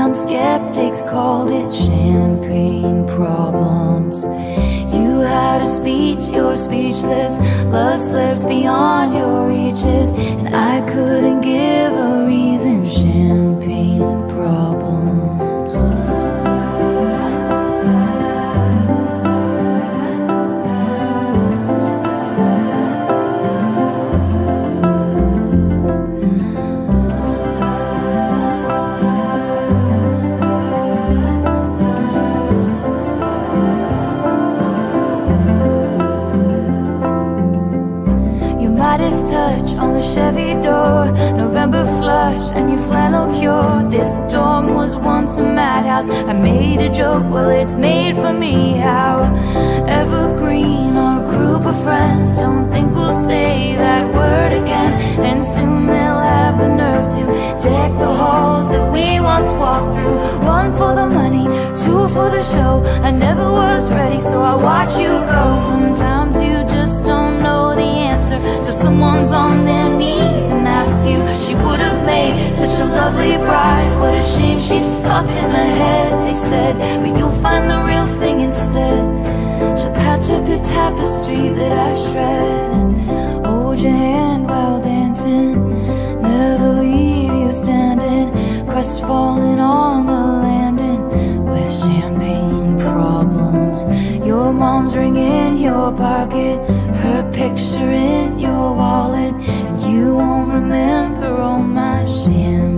Some skeptics called it champagne problems. You had a speech, you're speechless. Love slipped beyond your reaches, and I couldn't give a reason. Chevy door November flush and your flannel cure. This dorm was once a madhouse. I made a joke, well it's made for me. How evergreen our group of friends. Don't think we'll say that word again And soon they'll have the nerve to Deck the halls that we once walked through. One for the money, two for the show. I never was ready so I watch you go. Sometimes you just don't someone's on their knees and asks you. She would have made such a lovely bride. What a shame she's fucked in the head, they said. But you'll find the real thing instead. She'll patch up your tapestry that I've And hold your hand while dancing. Never leave you standing. Crestfallen on the landing With champagne problems. Your mom's ring in your pocket. Her picture in wallet, and you won't remember all my sins.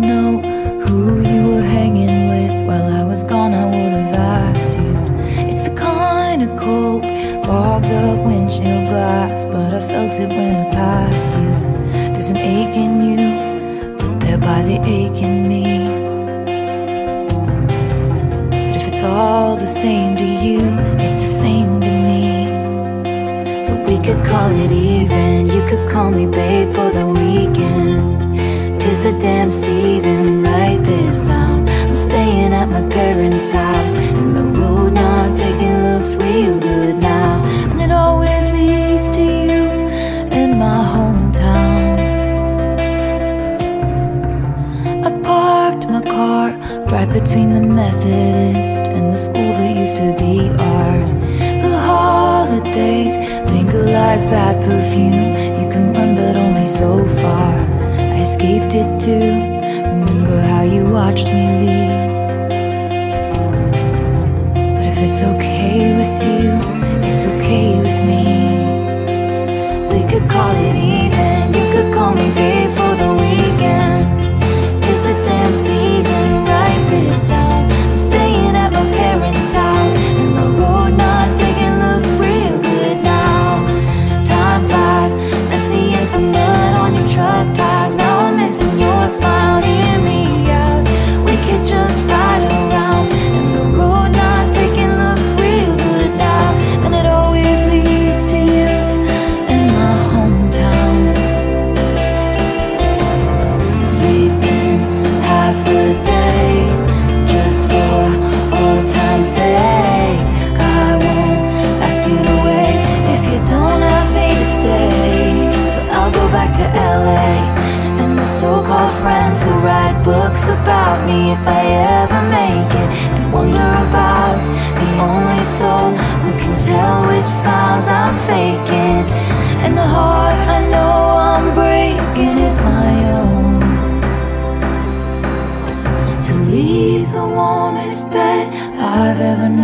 to know who you were hanging with. While I was gone, I would've asked you. It's the kind of cold, fogs up windshield glass But I felt it when I passed you. There's an ache in you, put there by the ache in me. But if it's all the same to you, it's the same to me. So we could call it even, you could call me babe for the weekend. It's a damn season right this time. I'm staying at my parents' house And the road not taken looks real good now. And it always leads to you and my hometown. I parked my car right between the Methodist And the school that used to be ours. The holidays linger like bad perfume. You can run but only so far escaped it too. Remember how you watched me leave. But if it's okay. ever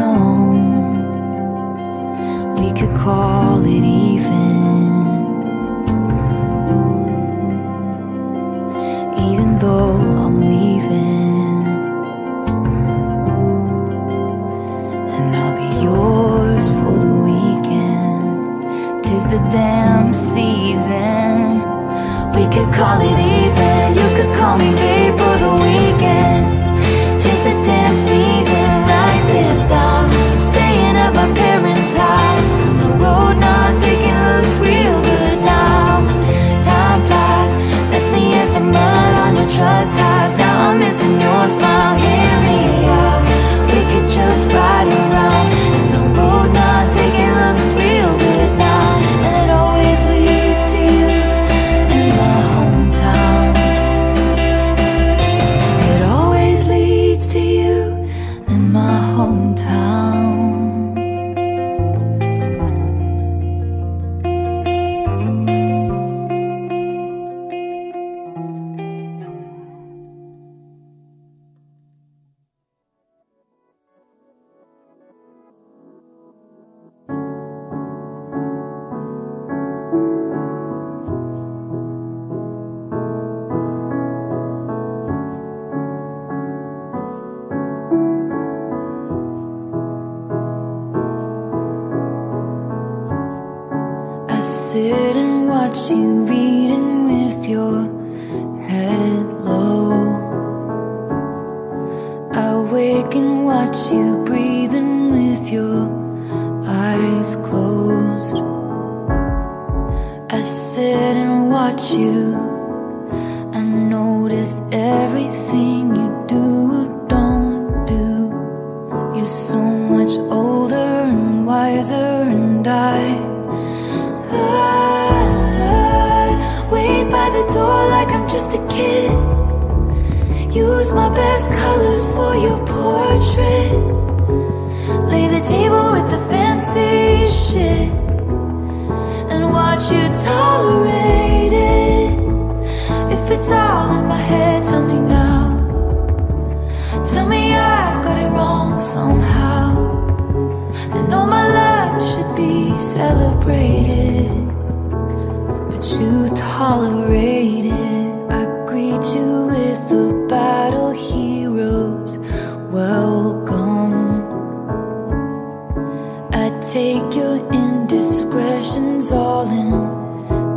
indiscretions all in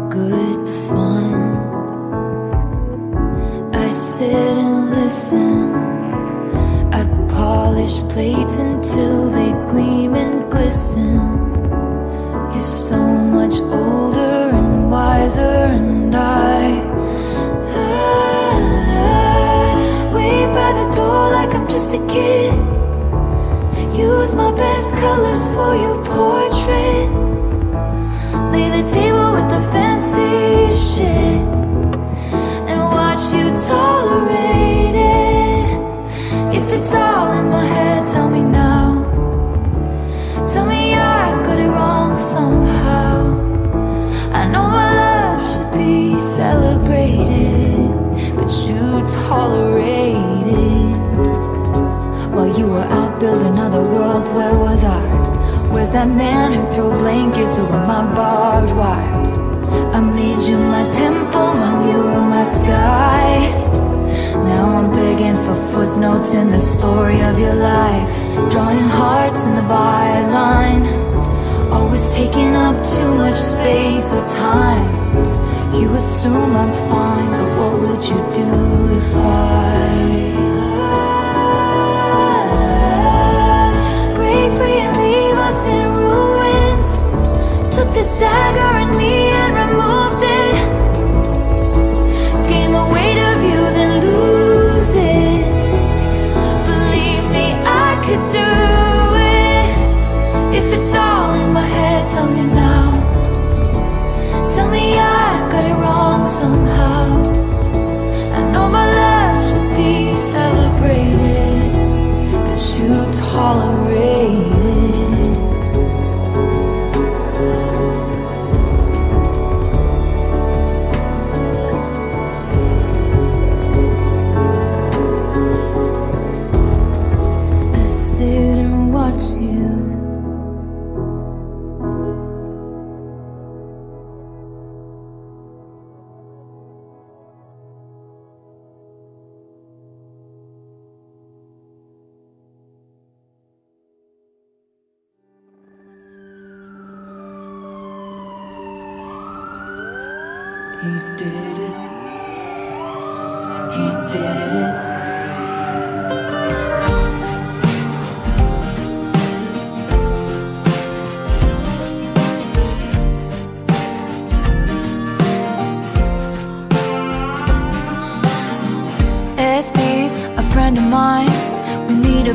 good fun. I sit and listen. I polish plates until they gleam and glisten. You're so much older and wiser, and I, I wait by the door like I'm just a kid. Use my best colors for your portrait. Lay the table with the fancy shit. And watch you tolerate it. If it's all in my head, tell me now. Tell me I've got it wrong somehow. I know my love should be celebrated, but you tolerate it. While you were out building other worlds, where was I? Where's that man who threw blankets over my barbed wire? I made you my temple, my mirror, my sky. Now I'm begging for footnotes in the story of your life. Drawing hearts in the byline. Always taking up too much space or time. You assume I'm fine, but what would you do if I This dagger in me and removed it. Gain the weight of you, then lose it. Believe me, I could do it. If it's all in my head, tell me now. Tell me I've got it wrong somehow. I know my love should be celebrated, but you tolerate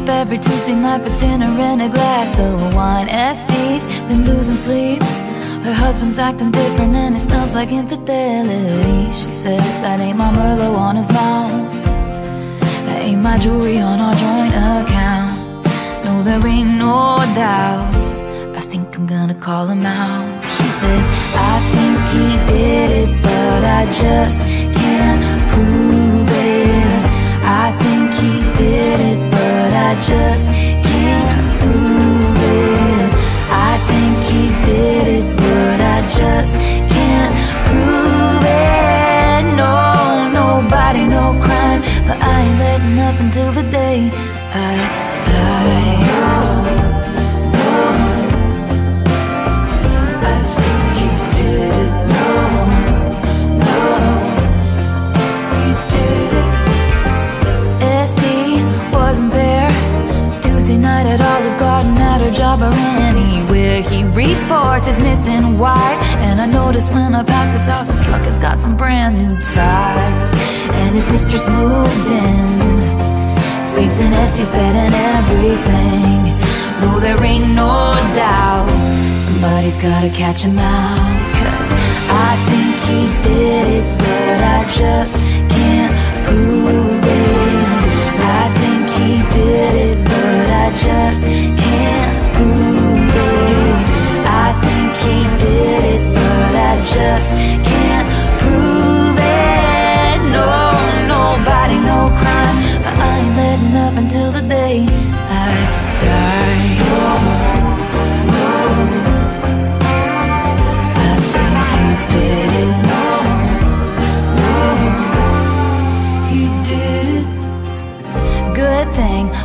Every Tuesday night for dinner and a glass of wine. Este's been losing sleep. Her husband's acting different and it smells like infidelity. She says that ain't my Merlot on his mouth. That ain't my jewelry on our joint account. No, there ain't no doubt. I think I'm gonna call him out. She says, I think he did it, but I just can't prove it. I think did it, but I just can't prove it. I think he did it, but I just can't prove it. No, nobody, no crime, but I ain't letting up until the day I at her job or anywhere He reports his missing wife. And I noticed when I passed his house His truck has got some brand new tires. And his mistress moved in. Sleeps in Este's bed and everything. No, there ain't no doubt Somebody's gotta catch him out. Cause I think he did it But I just can't prove it. I think he did it But I just can't prove it I think he did it But I just can't prove it No, nobody, no crime. But I ain't letting up until the day I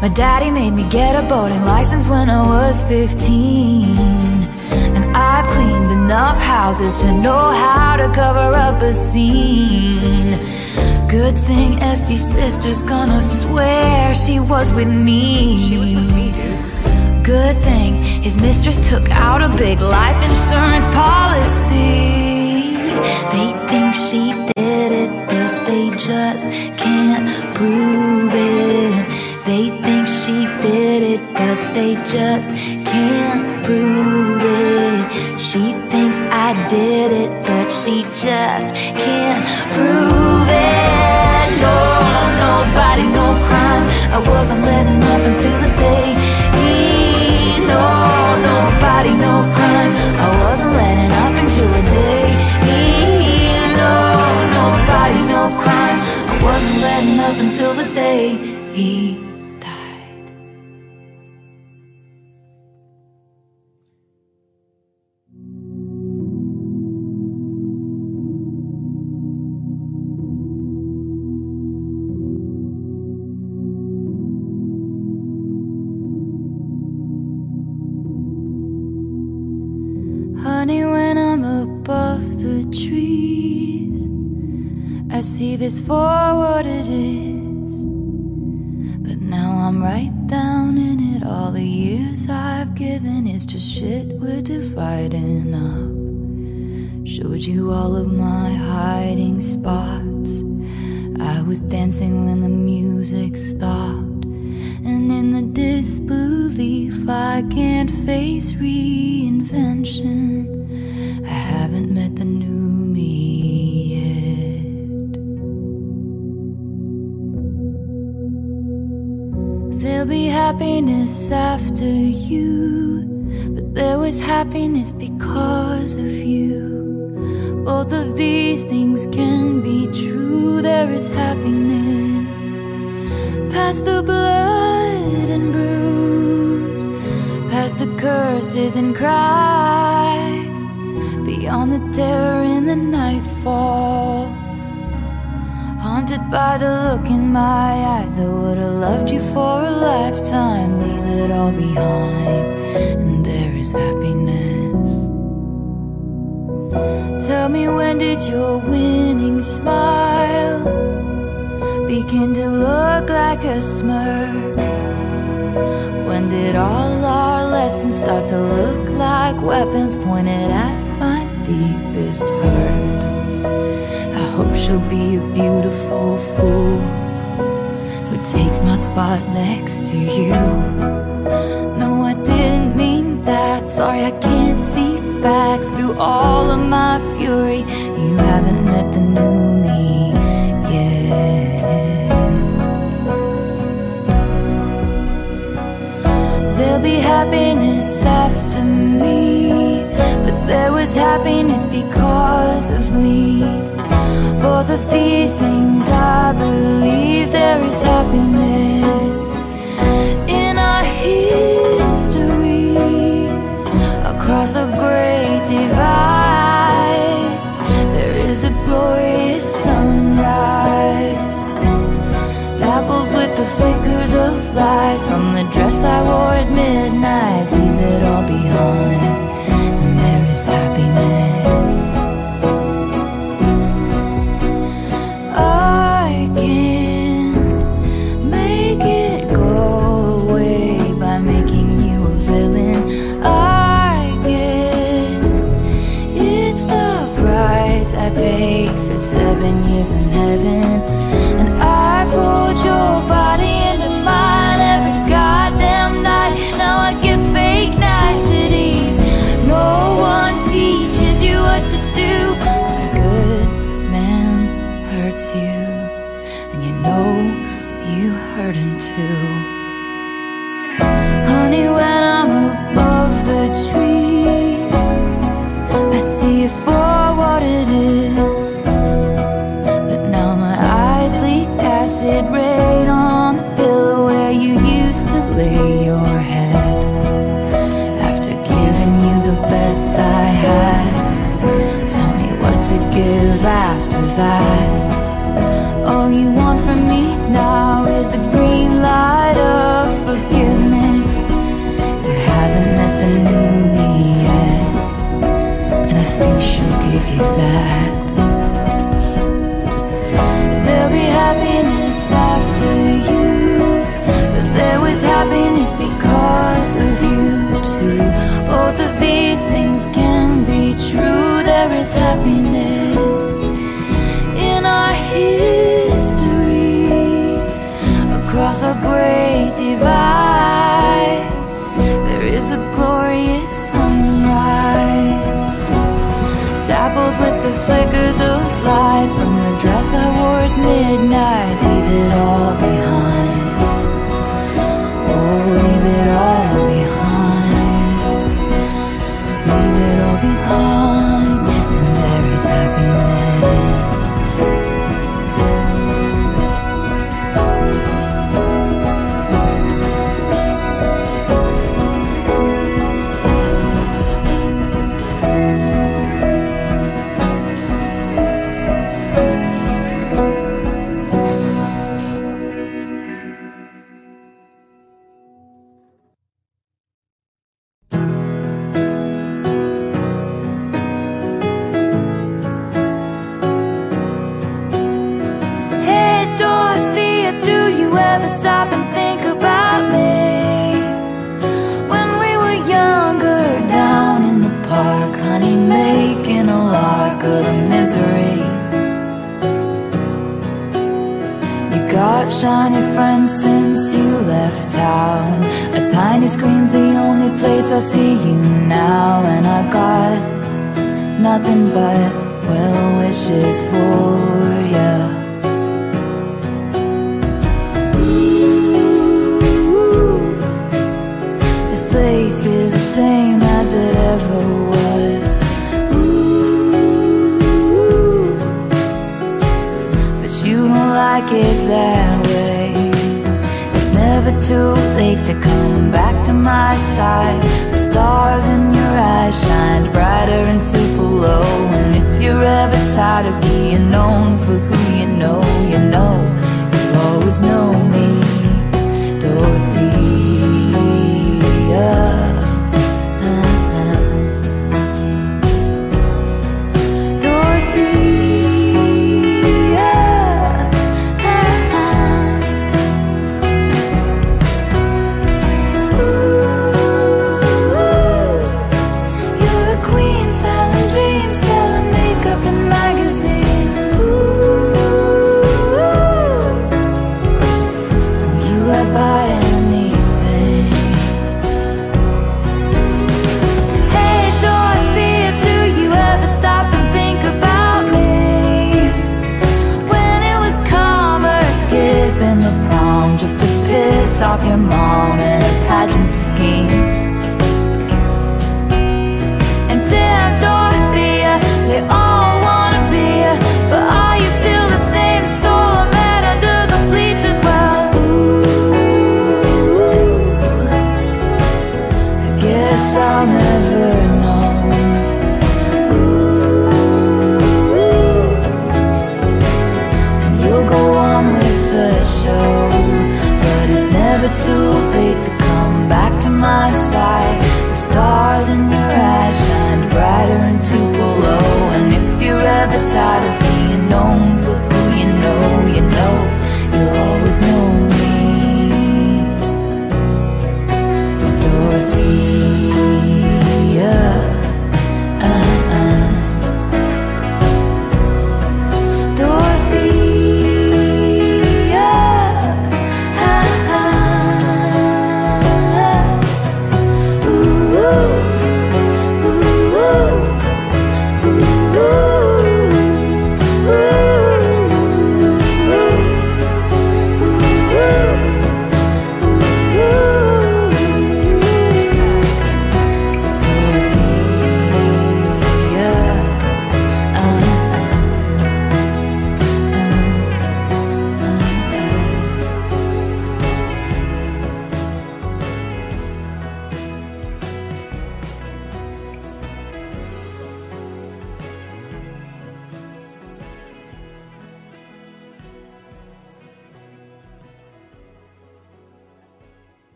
my daddy made me get a boating license when I was 15. And I've cleaned enough houses to know how to cover up a scene. Good thing Este's sister's gonna swear she was with me. She was with me, dude. Good thing his mistress took out a big life insurance policy. They think she did it, but they just can't prove just for what it is. But now I'm right down in it. All the years I've given is just shit we're dividing up. Showed you all of my hiding spots. I was dancing when the music stopped. And in the disbelief, I can't face reinvention. I haven't met happiness after you, but there was happiness because of you. Both of these things can be true. There is happiness past the blood and bruise, past the curses and cries, beyond the terror in the nightfall. Haunted by the look in my eyes that would have loved you for a lifetime. Leave it all behind, and there is happiness. Tell me when did your winning smile begin to look like a smirk? When did all our lessons start to look like weapons pointed at my deepest hurt? Hope she'll be a beautiful fool who takes my spot next to you. No, I didn't mean that. Sorry, I can't see facts through all of my fury. You haven't met the new me yet. There'll be happiness after me, there was happiness because of me. Both of these things, I believe there is happiness in our history across a great divide. There is a glorious sunrise, dappled with the flickers of light from the dress I wore at midnight. Leave it all behind, and All you want from me now is the green light of forgiveness. You haven't met the new me yet And I think she'll give you that. There'll be happiness after you But there was happiness because of you too. Both of these things can be true. There is happiness history across a great divide. There is a glorious sunrise, dappled with the flickers of light from the dress I wore at midnight. Leave it all behind.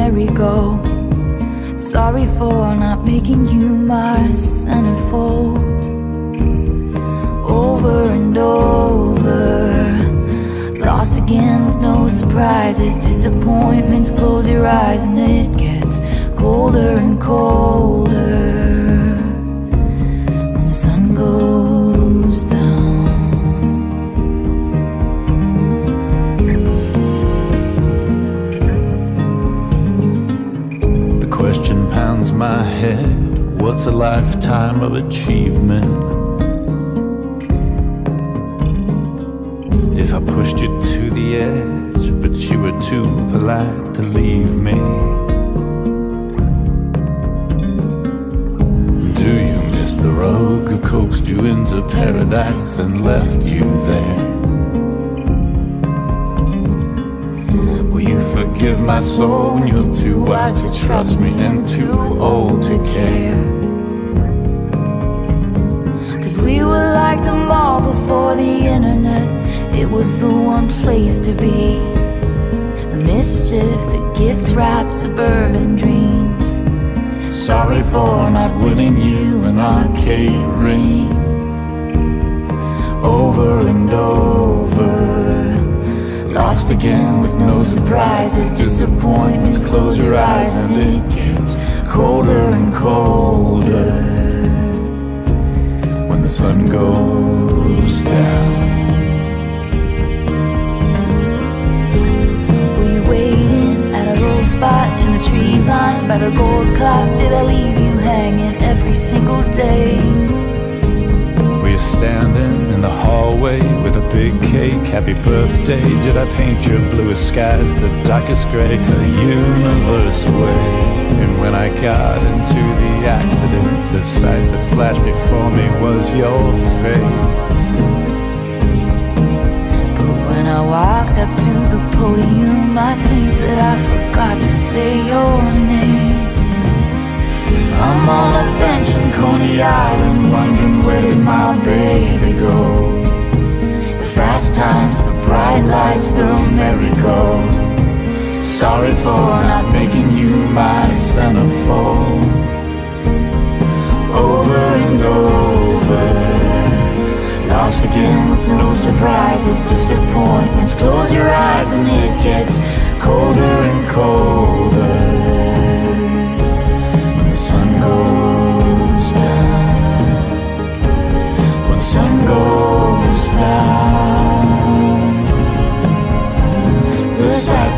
The merry-go. Sorry for not making you my centerfold. Over and over. Lost again with no surprises. Disappointments, close your eyes, and it gets colder and colder my head What's a lifetime of achievement? If I pushed you to the edge, but you were too polite to leave me. Do you miss the rogue who coaxed you into paradise and left you there? Forgive my soul when you're too wise to trust me and too old to care? Cause we were like the mall before the internet. It was the one place to be. The mischief, the gift wrapped suburban dreams. Sorry for not winning you an arcade ring. Over and over. Lost again with no surprises, disappointments. Close your eyes and it gets colder and colder when the sun goes down. Were you waiting at our old spot in the tree line by the gold clock? Did I leave you hanging every single day? Were you standing in the hallway with a big cake? Happy birthday. Did I paint your bluest skies the darkest gray? A universe away. And when I got into the accident, the sight that flashed before me was your face. But when I walked up to the podium, I think that I forgot to say your name. I'm on a bench in Coney Island, wondering where did my baby go? The fast times, the bright lights, the merry-go. Sorry for not making you my centerfold. Over and over. Lost again with no surprises, disappointments. Close your eyes and it gets colder and colder.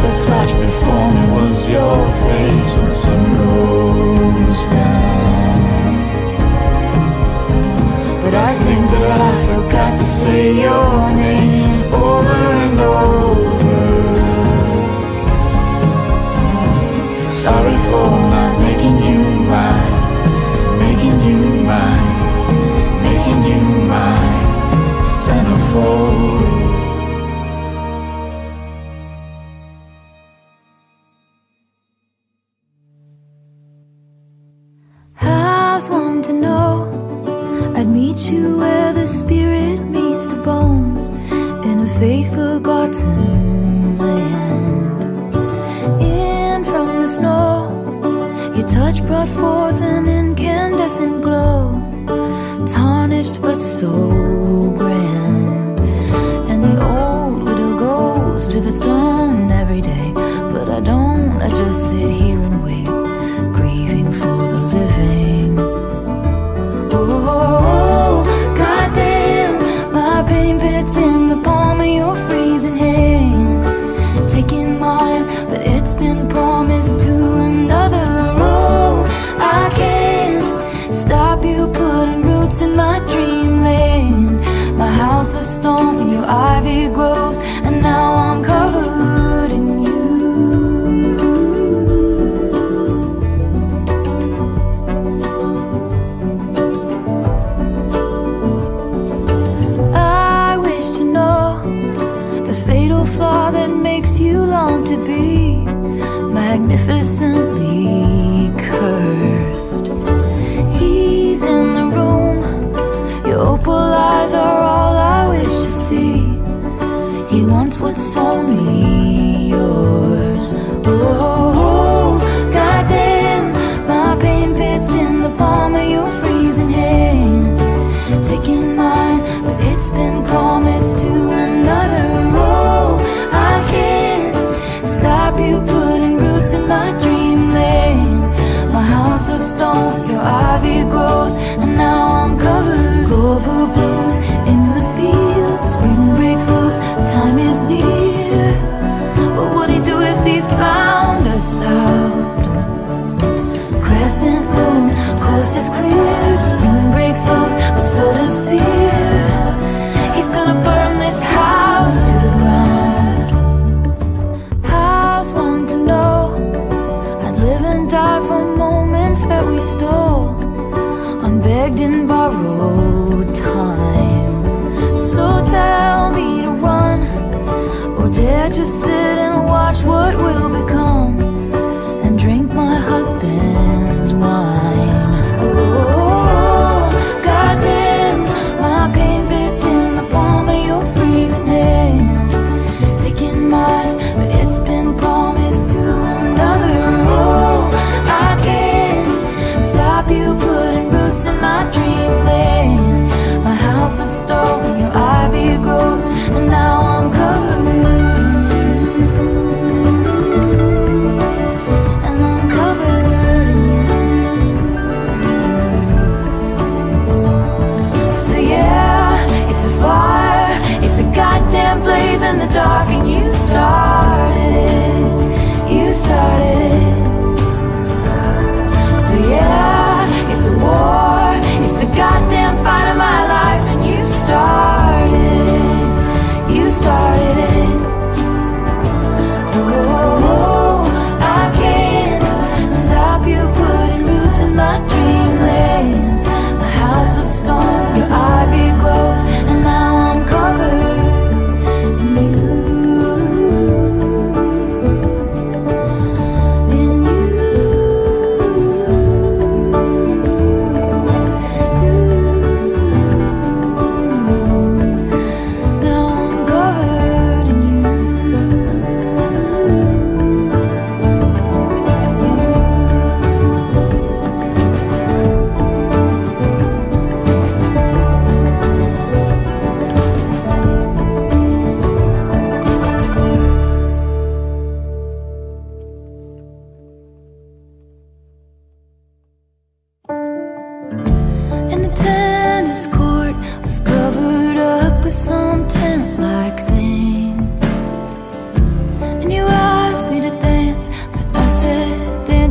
That flashed before me was your face when the sun goes down. But I think that I forgot to say your name over and over. Sorry for not making you mine, making you mine, making you mine, centerfold.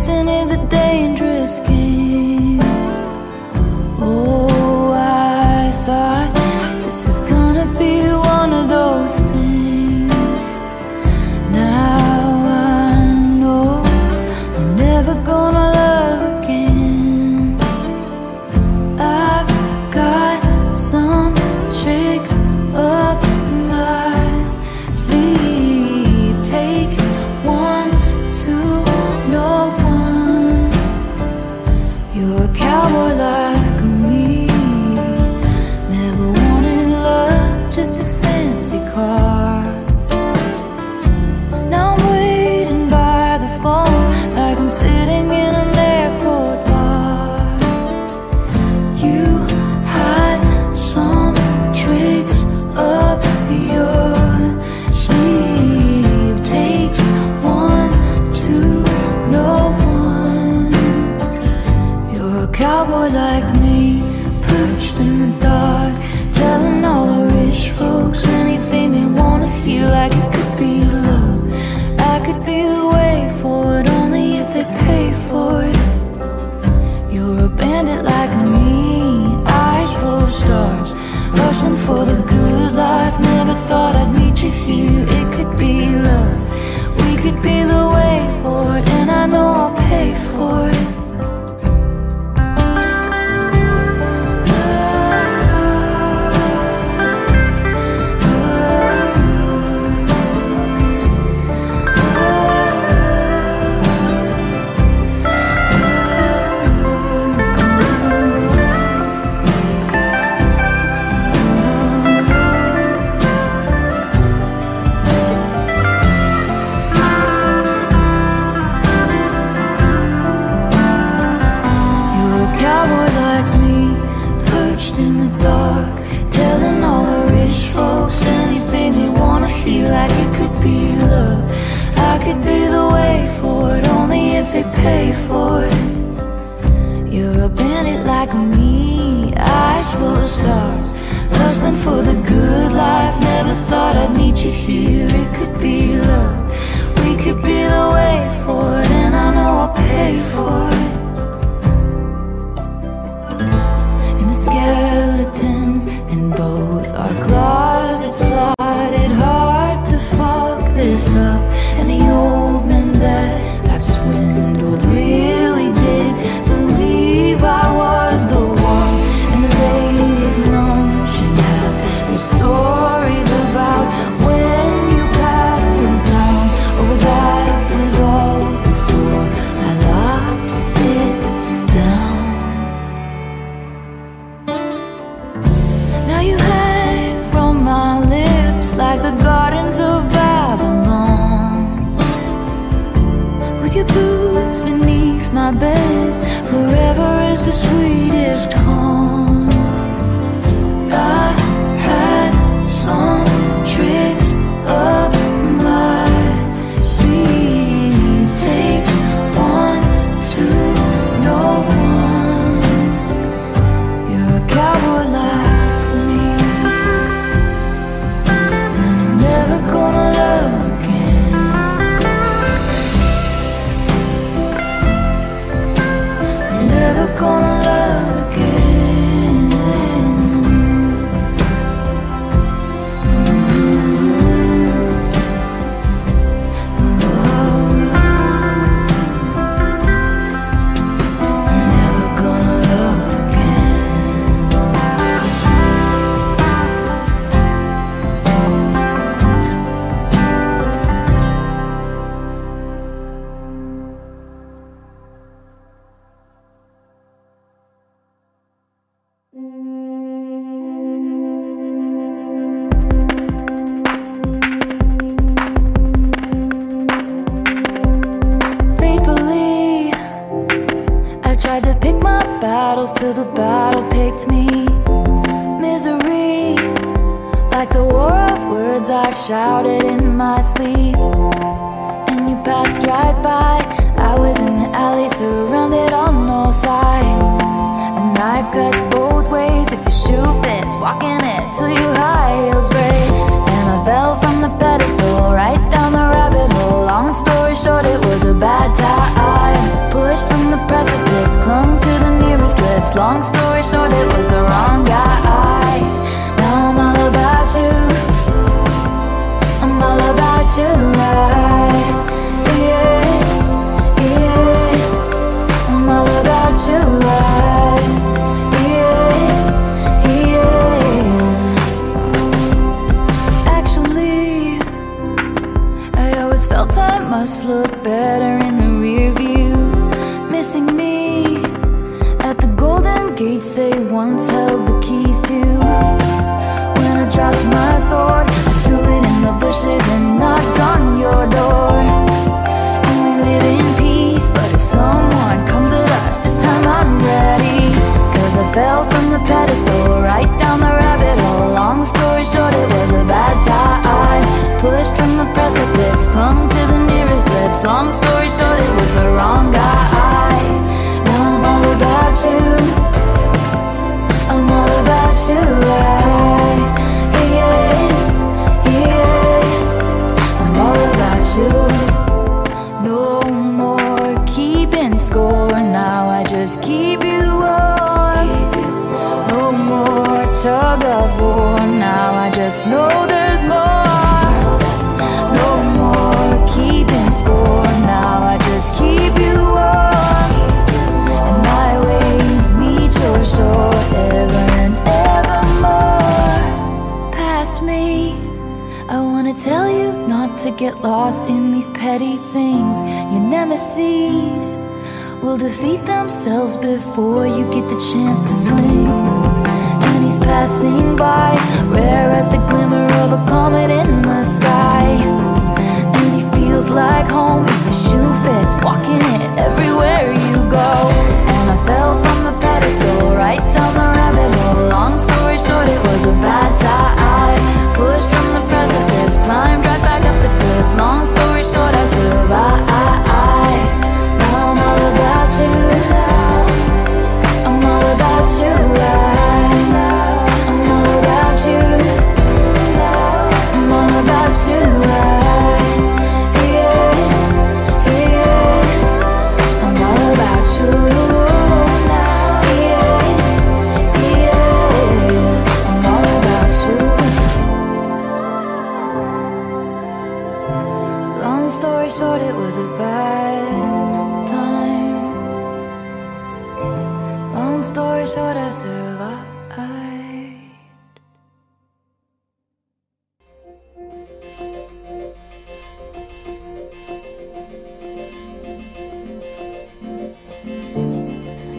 Dancing is a dangerous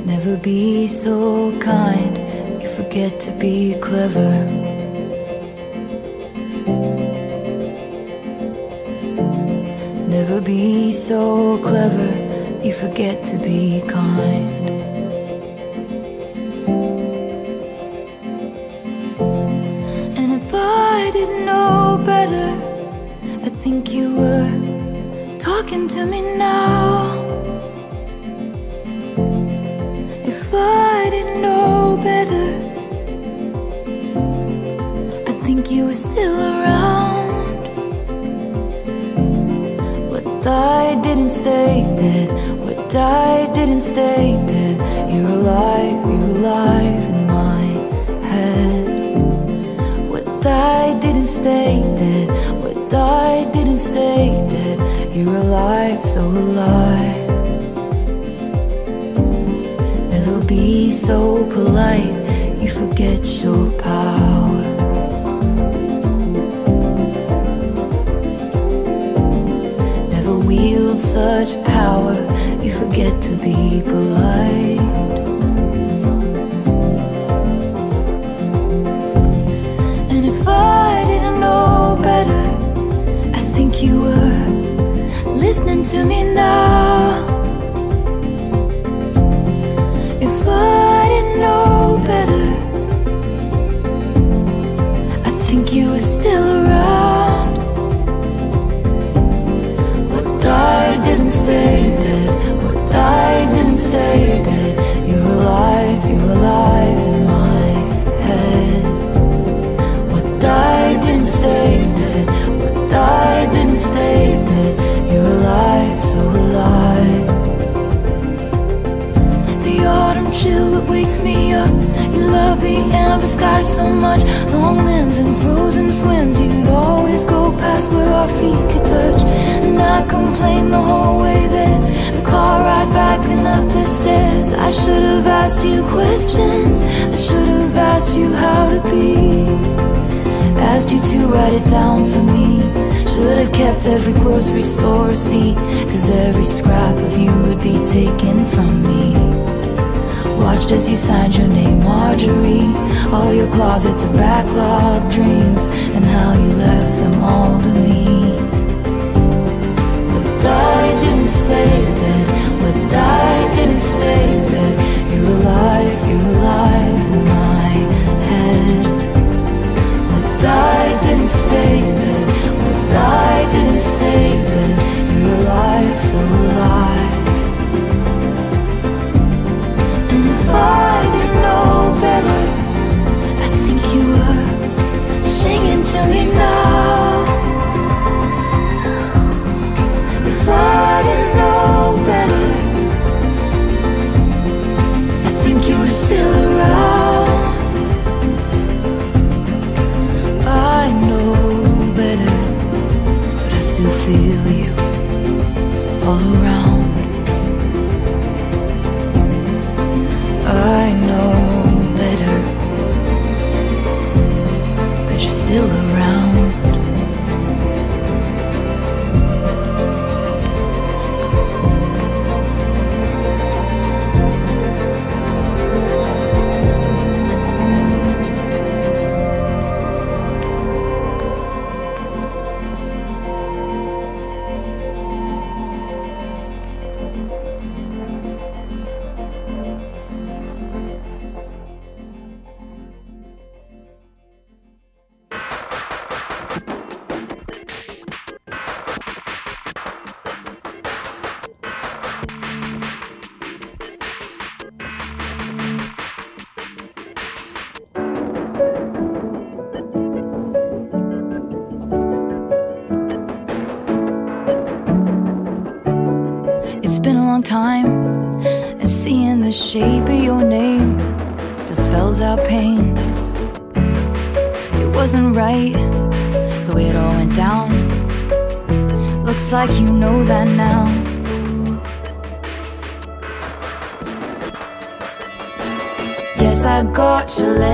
Never be so kind, you forget to be clever. Never be so clever, you forget to be kind. You're alive, so alive. Never be so polite, you forget your power. Never wield such power, you forget to be polite. Listening to me now. If I didn't know better, I think you were still around. What died didn't stay dead. What died didn't stay dead. You're alive, you're alive in my head. What died didn't stay chill that wakes me up. You love the amber sky so much. Long limbs and frozen swims. You'd always go past where our feet could touch. And I complained the whole way there. The car ride back and up the stairs. I should have asked you questions. I should have asked you how to be. Asked you to write it down for me. Should have kept every grocery store receipt. Cause every scrap of you would be taken from me. Watched as you signed your name, Marjorie. All your closets of backlog dreams, and how you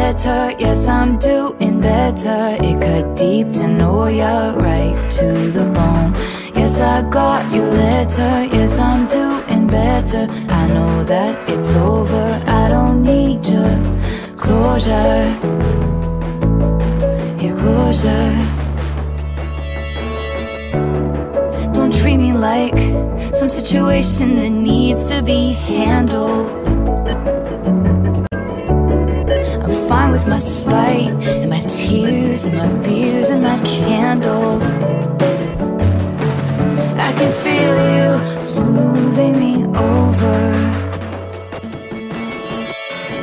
Yes, I'm doing better. It cut deep to know ya right to the bone. Yes, I got your letter. Yes, I'm doing better. I know that it's over. I don't need your closure. Your closure. Don't treat me like some situation that needs to be handled. With my spite and my tears and my beers and my candles. I can feel you smoothing me over.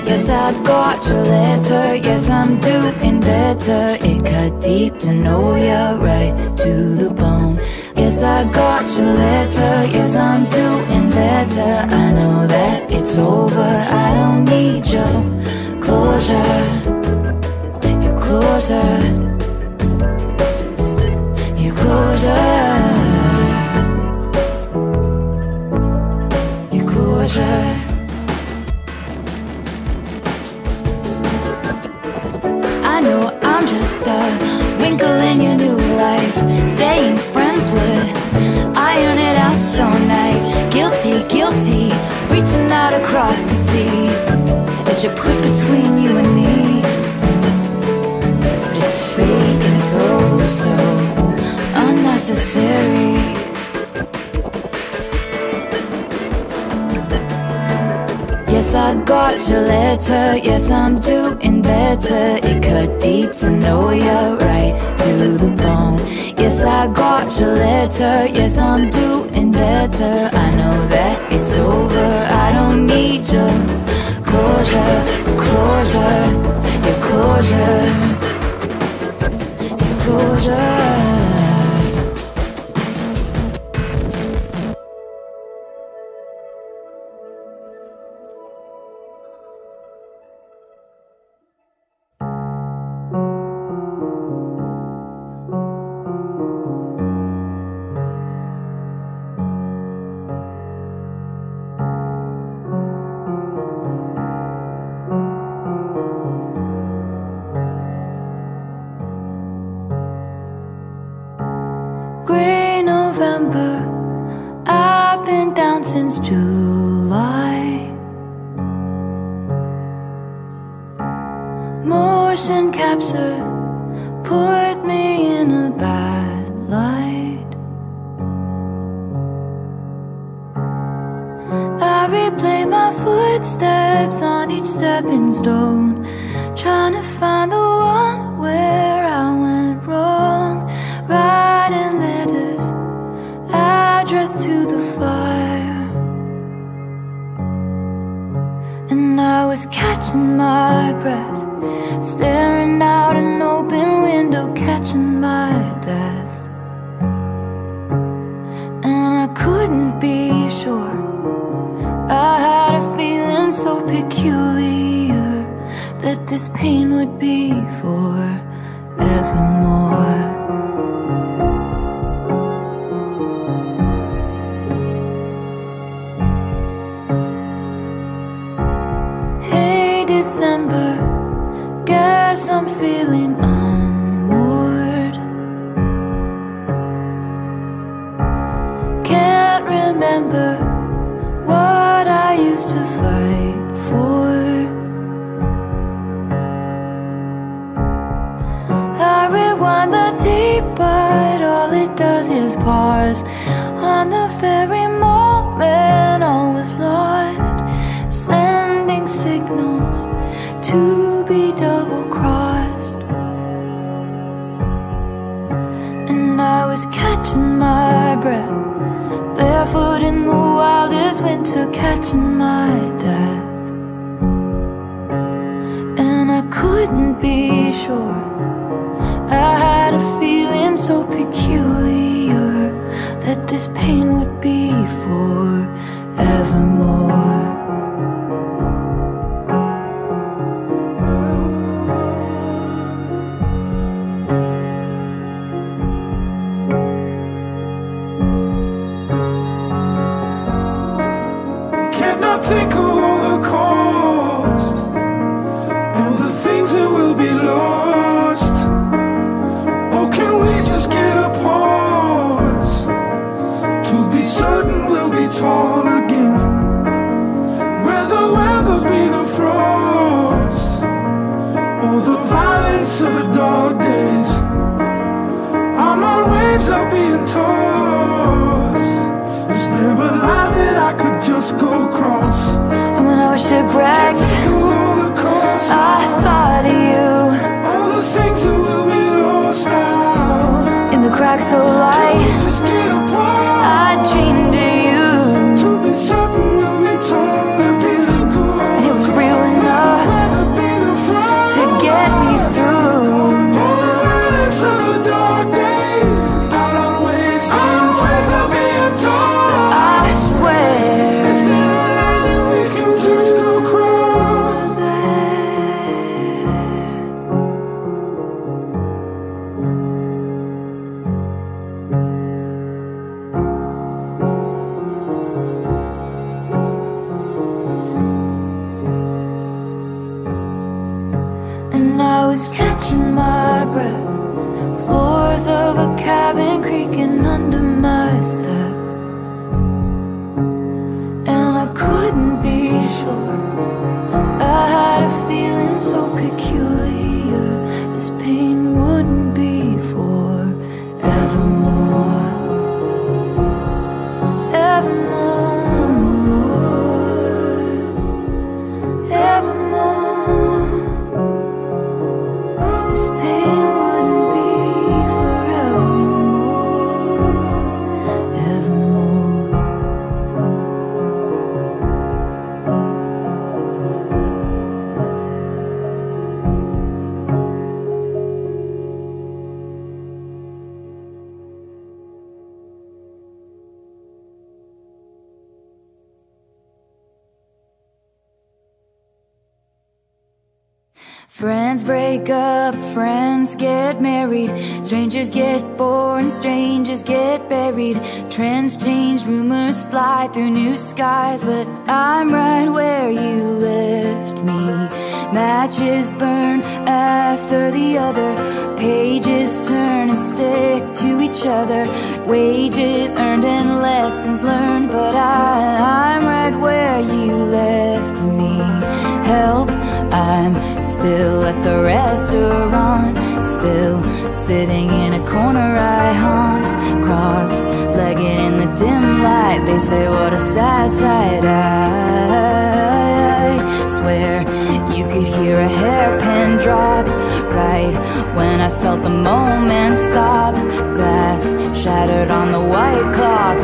Yes, I got your letter. Yes, I'm doing better. It cut deep to know ya right to the bone. Yes, I got your letter. Yes, I'm doing better. I know that it's over. I don't need your closure. Your closure. Your closure. Your closure. I know I'm just a wrinkle in your new life. Staying friends would iron it out so nice. Guilty, guilty, reaching out across the sea that you put between you and me. So unnecessary. Yes, I got your letter. Yes, I'm doing better. It cut deep to know ya right to the bone. Yes, I got your letter. Yes, I'm doing better. I know that it's over. I don't need your closure, closure, your closure, closure. Was catching my breath, staring out an open window, catching my death. And I couldn't be sure. I had a feeling so peculiar that this pain would be forevermore. Hey, wildest catching my death. And I couldn't be sure. I had a feeling so peculiar that this pain would be forevermore.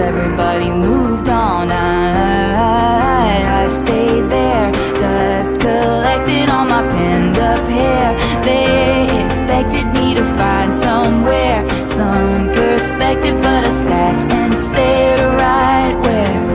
everybody moved on. I, I, stayed there, dust collected on my pinned up hair. They expected me to find somewhere, some perspective, but I sat and stared right where.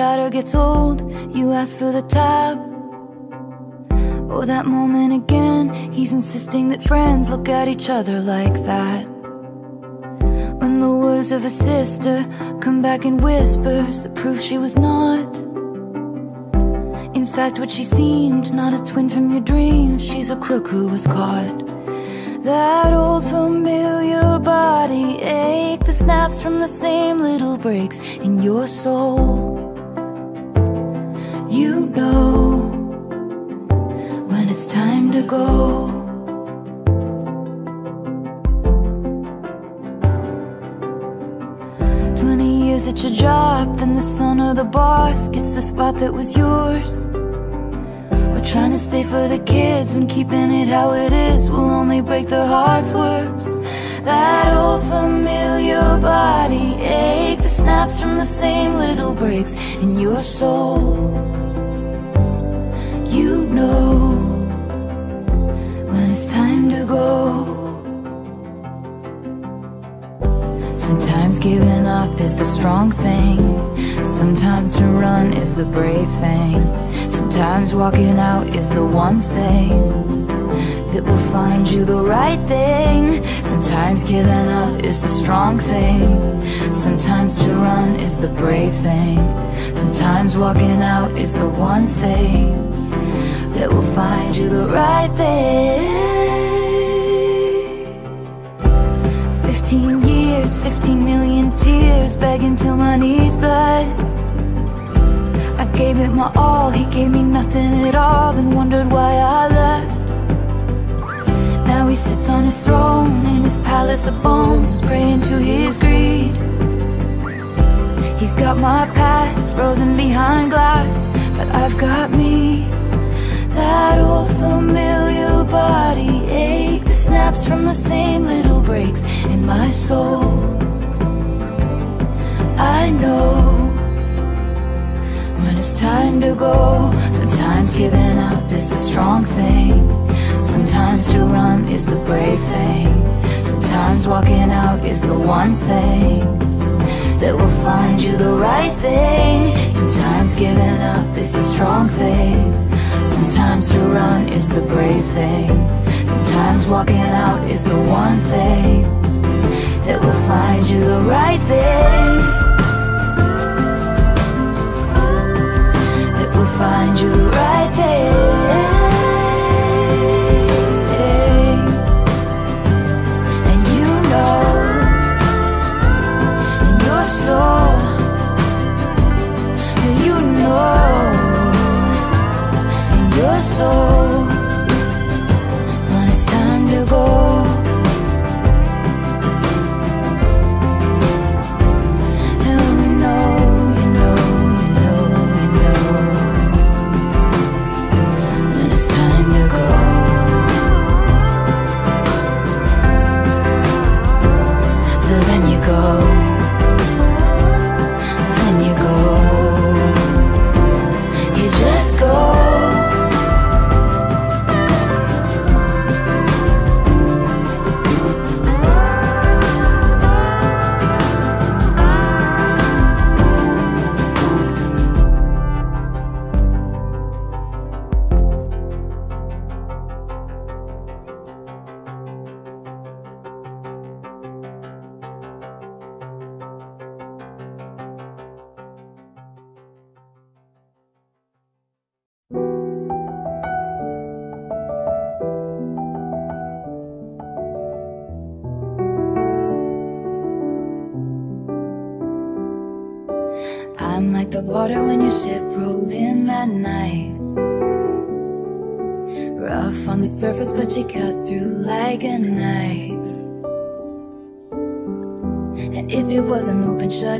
The chatter gets old, you ask for the tab. Oh, that moment again, he's insisting that friends look at each other like that. When the words of a sister come back in whispers that prove she was not. In fact, what she seemed, not a twin from your dreams, she's a crook who was caught. That old familiar body ache, the snaps from the same little breaks in your soul. Know when it's time to go. Twenty years at your job, then the son or the boss gets the spot that was yours. We're trying to stay for the kids when keeping it how it is will only break their hearts worse. That old familiar body ache, the snaps from the same little breaks in your soul. Know when it's time to go. Sometimes giving up is the strong thing. Sometimes to run is the brave thing. Sometimes walking out is the one thing that will find you the right thing. Sometimes giving up is the strong thing. Sometimes to run is the brave thing. Sometimes walking out is the one thing that will find you the right thing. 15 years, 15 million tears, begging till my knees bled. I gave it my all, he gave me nothing at all, then wondered why I left. Now he sits on his throne in his palace of bones, praying to his greed. He's got my past frozen behind glass, but I've got me. That old familiar body ache that snaps from the same little breaks in my soul. I know when it's time to go. Sometimes giving up is the strong thing. Sometimes to run is the brave thing. Sometimes walking out is the one thing that will find you the right thing. Sometimes giving up is the strong thing. Sometimes to run is the brave thing. Sometimes walking out is the one thing that will find you the right thing. That will find you the right thing. Soul when it's time to go.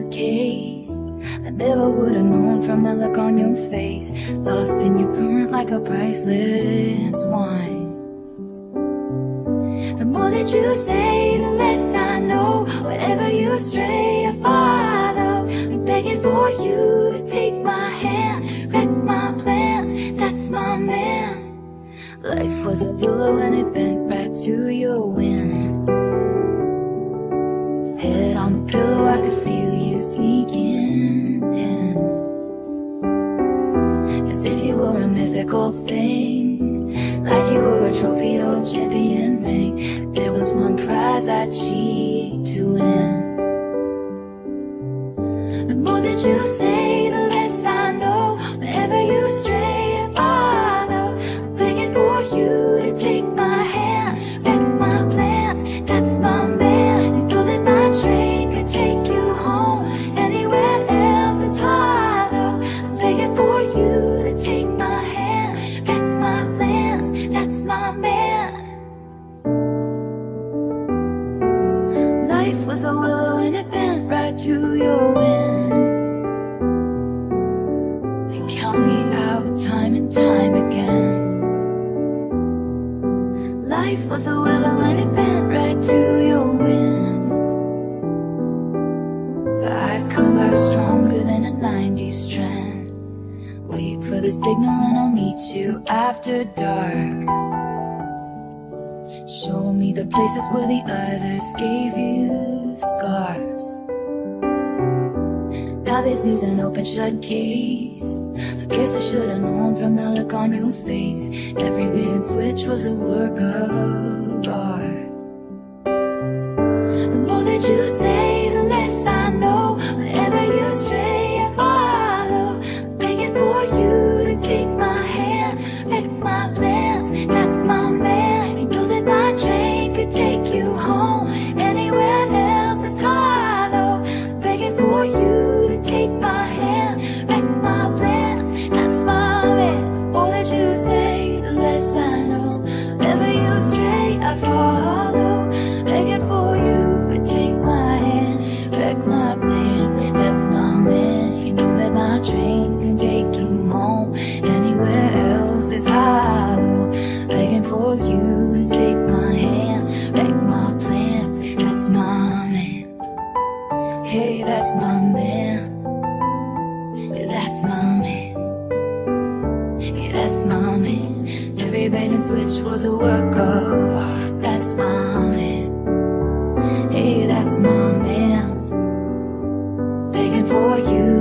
Case, I never would have known from the look on your face. Lost in your current like a priceless wine. The more that you say, the less I know. Wherever you stray, I follow. I'm begging for you to take my hand, wreck my plans. That's my man. Life was a pillow and it bent right to your wind. Head on the pillow, I could feel you sneaking in. As if you were a mythical thing, like you were a trophy or a champion ring. There was one prize I'd cheat to win. The more that you say, after dark. Show me the places where the others gave you scars. Now this is an open shut case. I guess I should have known from the look on your face. Every bit switch was a work of art. switch was a work of art. That's my man. Hey, that's my man. Begging for you.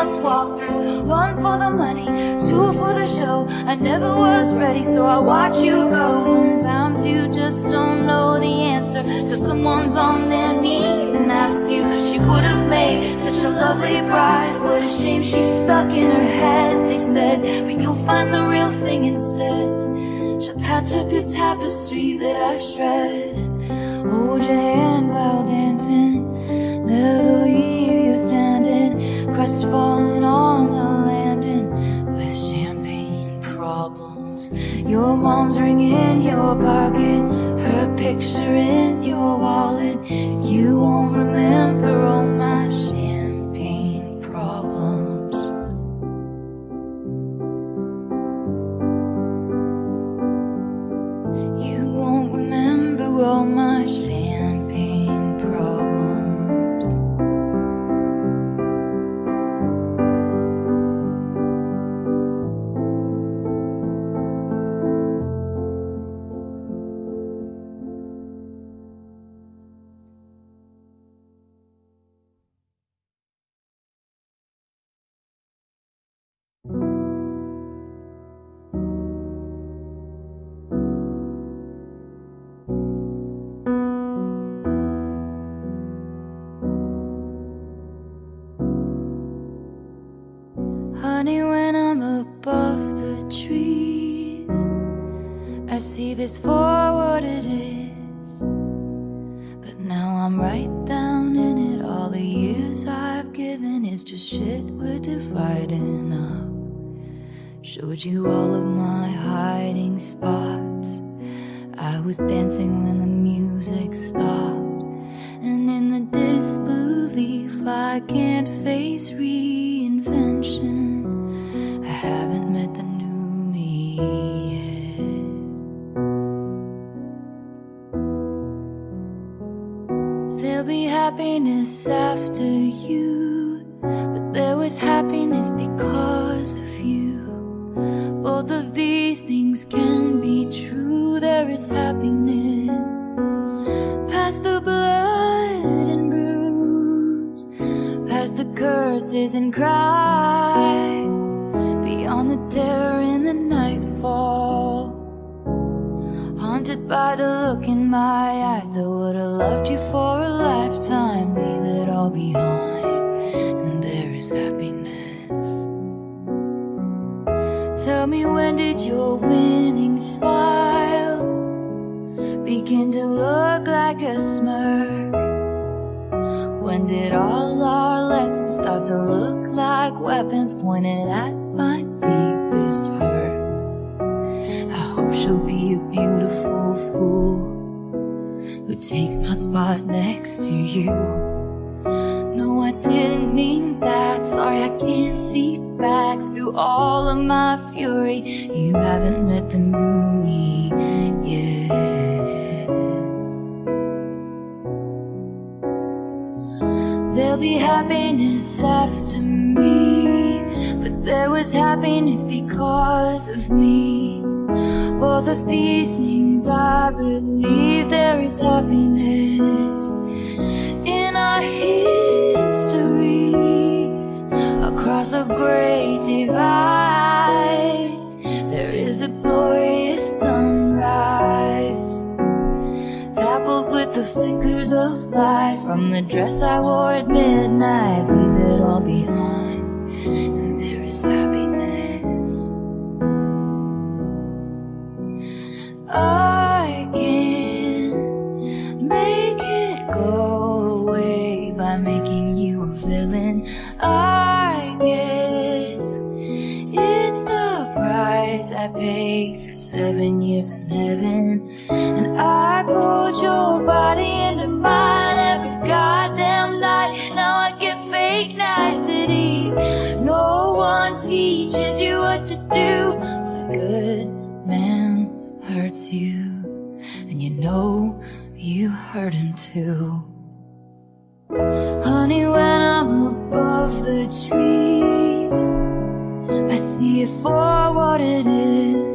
Once walked through. One for the money, two for the show. I never was ready, so I watch you go. Sometimes you just don't know the answer till someone's on their knees and asks you. She would have made such a lovely bride. What a shame she's stuck in her head, they said. But you'll find the real thing instead. She'll patch up your tapestry that I've shredded hold your hand while dancing. Never leave you standing, crestfallen on the landing with champagne problems. Your mom's ring in your pocket, her picture in your wallet. You won't remember all my this for what it is. But now I'm right down in it. All the years I've given is just shit we're dividing up. Showed you all of my hiding spots. I was dancing when the music stopped. And in the disbelief, I can't face reinvention. And cries, beyond the terror in the nightfall. Haunted by the look in my eyes that would have loved you for a lifetime. Leave it all behind, and there is happiness. Tell me when did your winning smile begin to look like a smirk? When did all our lessons start to look like weapons pointed at my deepest hurt? I hope she'll be a beautiful fool who takes my spot next to you. No, I didn't mean that. Sorry, I can't see facts through all of my fury. You haven't met the new me be happiness after me, but there was happiness because of me. Both of these things I believe there is happiness in our history across a great divide. There is a glorious sunrise, dappled with the flickers of light from the dress I wore at midnight. Leave it all behind, and there is happiness. I can make it go away by making you a villain. I guess it's the price I pay for seven years in heaven. And I pulled your body into mine every goddamn night. Now I get fake niceties. No one teaches you what to do. But a good man hurts you. And you know you hurt him too. Honey, when I'm above the trees, I see it for what it is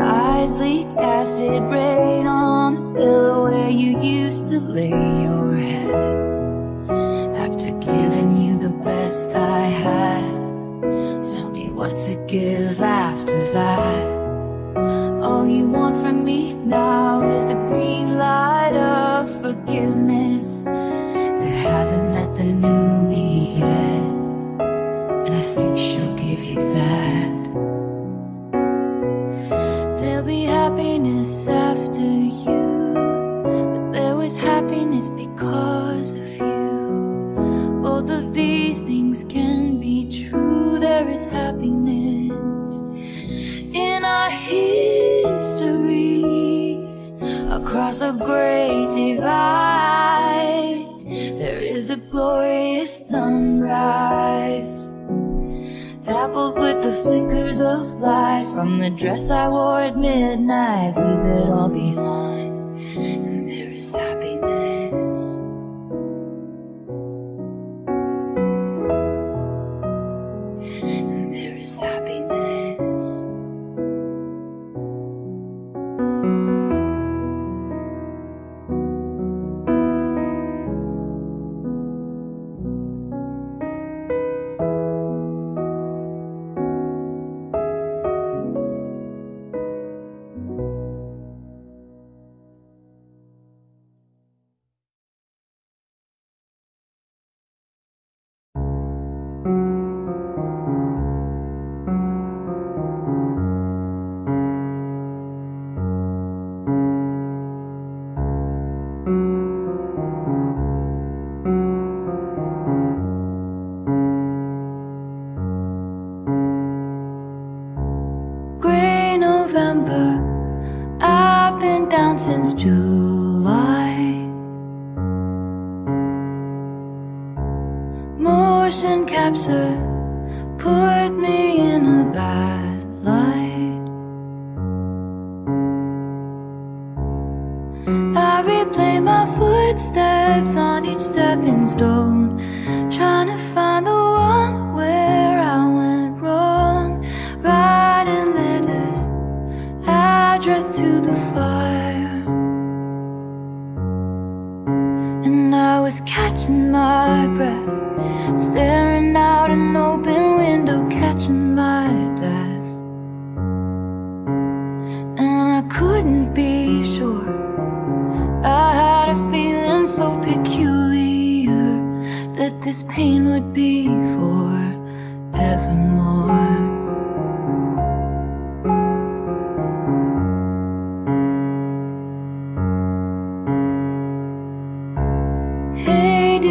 eyes leak acid rain on the pillow where you used to lay your head. After giving you the best I had, tell me what to give after that. All you want from me now is the green light of forgiveness. I wore it midnight.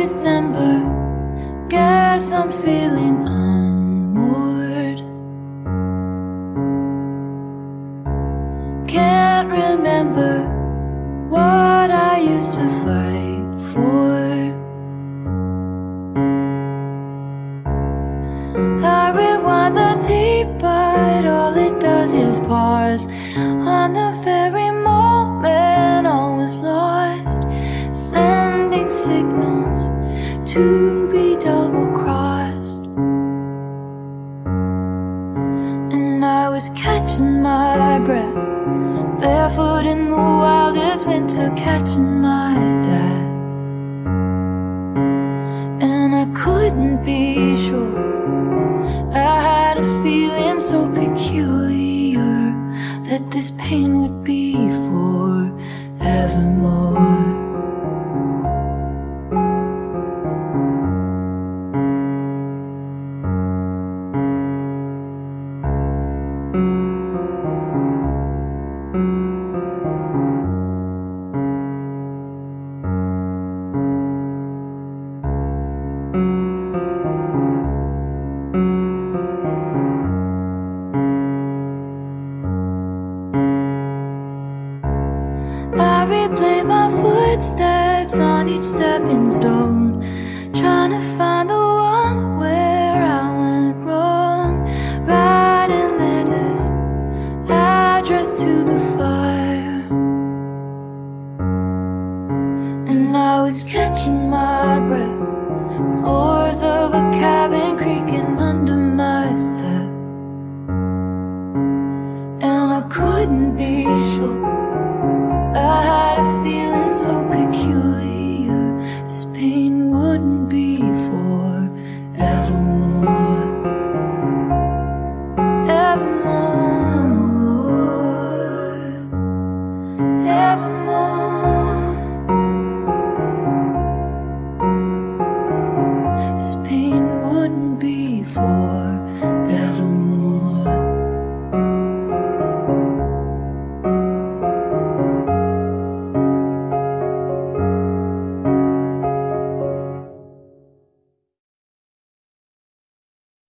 December. Guess I'm feeling